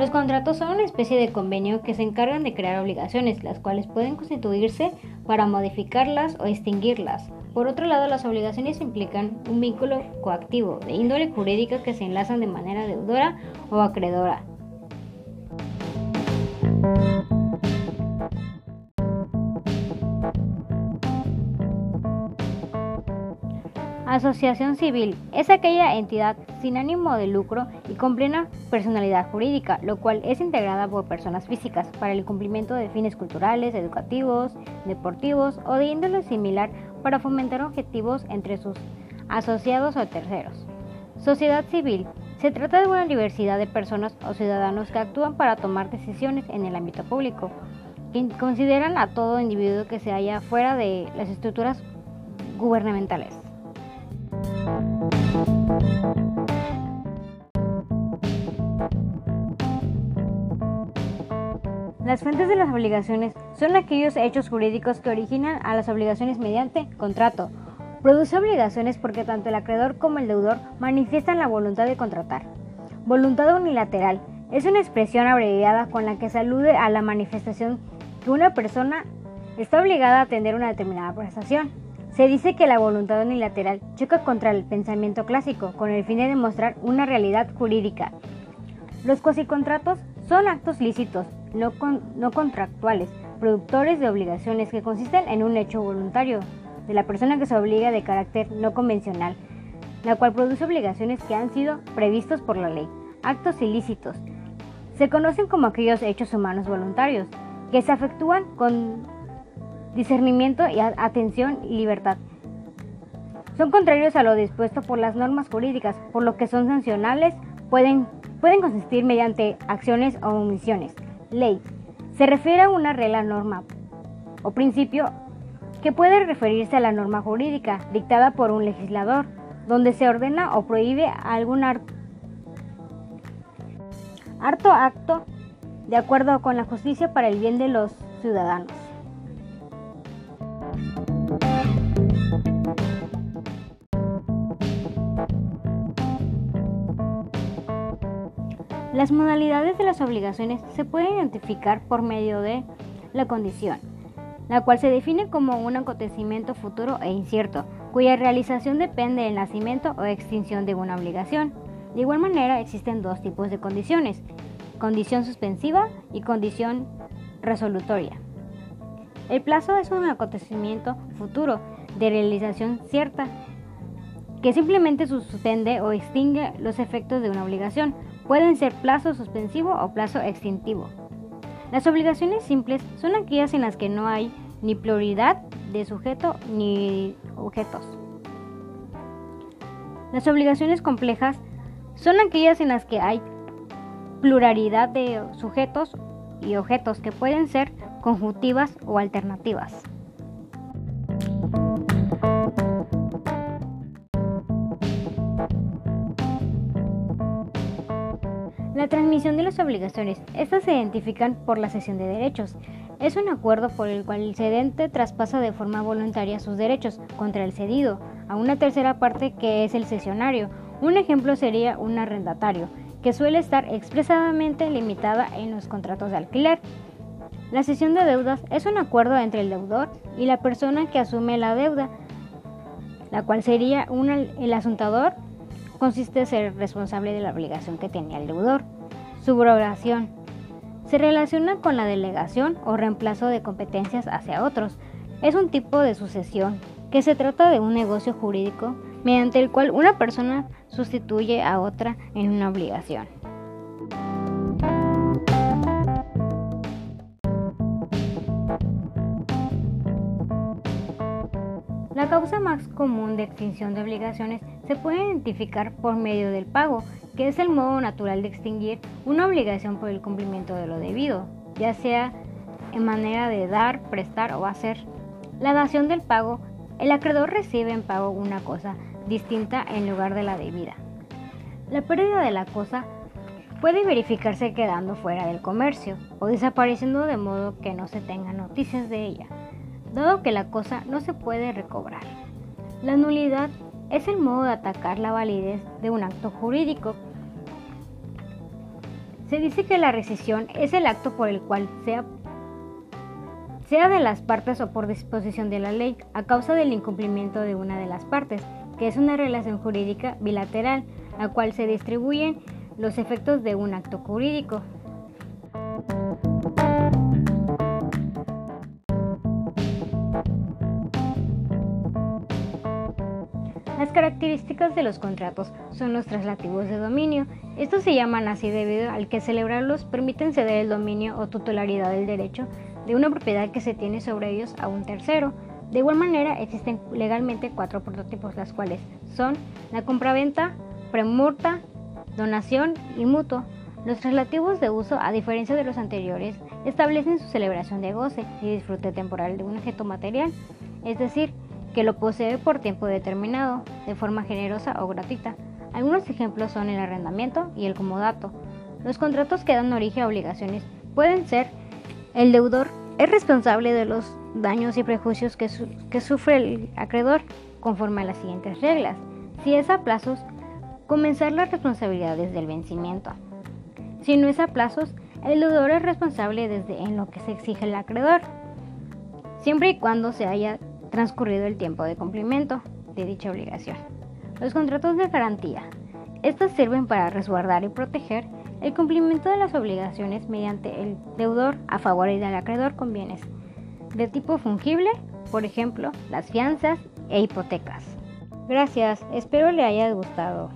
Los contratos son una especie de convenio que se encargan de crear obligaciones, las cuales pueden constituirse para modificarlas o extinguirlas. Por otro lado, las obligaciones implican un vínculo coactivo de índole jurídica que se enlazan de manera deudora o acreedora. Asociación civil es aquella entidad sin ánimo de lucro y con plena personalidad jurídica, lo cual es integrada por personas físicas para el cumplimiento de fines culturales, educativos, deportivos o de índole similar para fomentar objetivos entre sus asociados o terceros. Sociedad civil se trata de una diversidad de personas o ciudadanos que actúan para tomar decisiones en el ámbito público, que consideran a todo individuo que se halla fuera de las estructuras gubernamentales. Las fuentes de las obligaciones son aquellos hechos jurídicos que originan a las obligaciones mediante contrato. Produce obligaciones porque tanto el acreedor como el deudor manifiestan la voluntad de contratar. Voluntad unilateral es una expresión abreviada con la que se alude a la manifestación que una persona está obligada a atender una determinada prestación. Se dice que la voluntad unilateral choca contra el pensamiento clásico con el fin de demostrar una realidad jurídica. Los cuasicontratos son actos lícitos, no, no contractuales, productores de obligaciones que consisten en un hecho voluntario de la persona que se obliga de carácter no convencional, la cual produce obligaciones que han sido previstos por la ley. Actos ilícitos se conocen como aquellos hechos humanos voluntarios que se efectúan con discernimiento y atención y libertad. Son contrarios a lo dispuesto por las normas jurídicas, por lo que son sancionables, pueden, pueden consistir mediante acciones o omisiones. Ley. Se refiere a una regla, norma o principio que puede referirse a la norma jurídica dictada por un legislador, donde se ordena o prohíbe algún harto acto de acuerdo con la justicia para el bien de los ciudadanos. Las modalidades de las obligaciones se pueden identificar por medio de la condición, la cual se define como un acontecimiento futuro e incierto, cuya realización depende del nacimiento o extinción de una obligación. De igual manera, existen dos tipos de condiciones, condición suspensiva y condición resolutoria. El plazo es un acontecimiento futuro de realización cierta que simplemente suspende o extingue los efectos de una obligación, Pueden ser plazo suspensivo o plazo extintivo. Las obligaciones simples son aquellas en las que no hay ni pluralidad de sujeto ni objetos. Las obligaciones complejas son aquellas en las que hay pluralidad de sujetos y objetos que pueden ser conjuntivas o alternativas. Transmisión de las obligaciones. Estas se identifican por la cesión de derechos. Es un acuerdo por el cual el cedente traspasa de forma voluntaria sus derechos contra el cedido a una tercera parte que es el cesionario. Un ejemplo sería un arrendatario, que suele estar expresadamente limitada en los contratos de alquiler. La cesión de deudas es un acuerdo entre el deudor y la persona que asume la deuda, la cual sería el asuntador consiste en ser responsable de la obligación que tenía el deudor. Subrogación. Se relaciona con la delegación o reemplazo de competencias hacia otros. Es un tipo de sucesión que se trata de un negocio jurídico mediante el cual una persona sustituye a otra en una obligación. La causa más común de extinción de obligaciones se puede identificar por medio del pago, que es el modo natural de extinguir una obligación por el cumplimiento de lo debido, ya sea en manera de dar, prestar o hacer. La dación del pago, el acreedor recibe en pago una cosa distinta en lugar de la debida. La pérdida de la cosa puede verificarse quedando fuera del comercio o desapareciendo de modo que no se tengan noticias de ella dado que la cosa no se puede recobrar. La nulidad es el modo de atacar la validez de un acto jurídico. Se dice que la rescisión es el acto por el cual sea sea de las partes o por disposición de la ley, a causa del incumplimiento de una de las partes, que es una relación jurídica bilateral, a cual se distribuyen los efectos de un acto jurídico. Las características de los contratos son los traslativos de dominio. Estos se llaman así debido al que celebrarlos permiten ceder el dominio o titularidad del derecho de una propiedad que se tiene sobre ellos a un tercero. De igual manera, existen legalmente cuatro prototipos, las cuales son la compraventa, premurta, donación y mutuo. Los traslativos de uso, a diferencia de los anteriores, establecen su celebración de goce y disfrute temporal de un objeto material, es decir, que lo posee por tiempo determinado, de forma generosa o gratuita. Algunos ejemplos son el arrendamiento y el comodato. Los contratos que dan origen a obligaciones pueden ser el deudor es responsable de los daños y prejuicios que, sufre el acreedor conforme a las siguientes reglas. Si es a plazos, comenzar las responsabilidades del vencimiento. Si no es a plazos, el deudor es responsable desde en lo que se exige el acreedor, siempre y cuando se haya transcurrido el tiempo de cumplimiento de dicha obligación. Los contratos de garantía. Estos sirven para resguardar y proteger el cumplimiento de las obligaciones mediante el deudor a favor del acreedor con bienes de tipo fungible, por ejemplo, las fianzas e hipotecas. Gracias, espero le haya gustado.